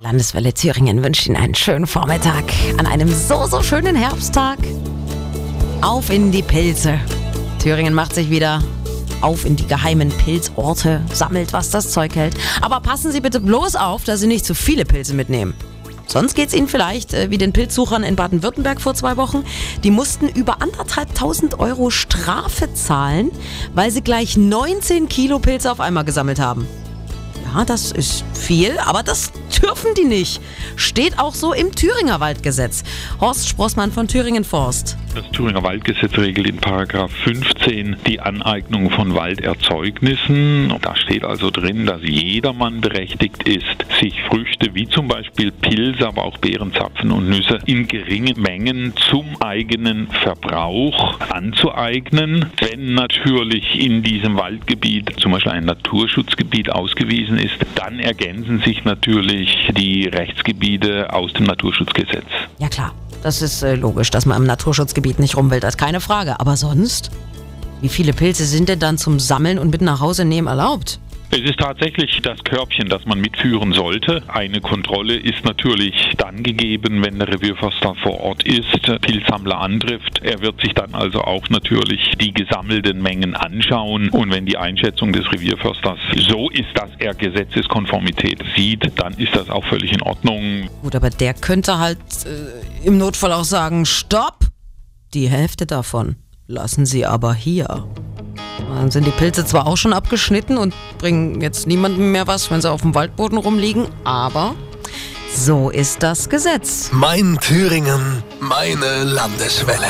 Landeswelle Thüringen wünscht Ihnen einen schönen Vormittag an einem so, so schönen Herbsttag. Auf in die Pilze. Thüringen macht sich wieder auf in die geheimen Pilzorte, sammelt, was das Zeug hält. Aber passen Sie bitte bloß auf, dass Sie nicht zu viele Pilze mitnehmen. Sonst geht es Ihnen vielleicht äh, wie den Pilzsuchern in Baden-Württemberg vor zwei Wochen. Die mussten über anderthalbtausend Euro Strafe zahlen, weil sie gleich 19 Kilo Pilze auf einmal gesammelt haben. Das ist viel, aber das dürfen die nicht. Steht auch so im Thüringer Waldgesetz. Horst Sprossmann von Thüringen Forst. Das Thüringer Waldgesetz regelt in Paragraph 15 die Aneignung von Walderzeugnissen. Da steht also drin, dass jedermann berechtigt ist, sich Früchte wie zum Beispiel Pilze, aber auch Beeren, Zapfen und Nüsse in geringen Mengen zum eigenen Verbrauch anzueignen. Wenn natürlich in diesem Waldgebiet zum Beispiel ein Naturschutzgebiet ausgewiesen ist, dann ergänzen sich natürlich die Rechtsgebiete aus dem Naturschutzgesetz. Ja klar, das ist äh, logisch, dass man im Naturschutzgebiet nicht rum das ist keine Frage. Aber sonst? Wie viele Pilze sind denn dann zum Sammeln und mit nach Hause nehmen erlaubt? Es ist tatsächlich das Körbchen, das man mitführen sollte. Eine Kontrolle ist natürlich dann gegeben, wenn der Revierförster vor Ort ist, Pilzsammler antrifft. Er wird sich dann also auch natürlich die gesammelten Mengen anschauen und wenn die Einschätzung des Revierförsters so ist, dass er Gesetzeskonformität sieht, dann ist das auch völlig in Ordnung. Gut, aber der könnte halt äh, im Notfall auch sagen, stopp! Die Hälfte davon lassen Sie aber hier. Dann sind die Pilze zwar auch schon abgeschnitten und bringen jetzt niemandem mehr was, wenn sie auf dem Waldboden rumliegen, aber so ist das Gesetz. Mein Thüringen, meine Landeswelle.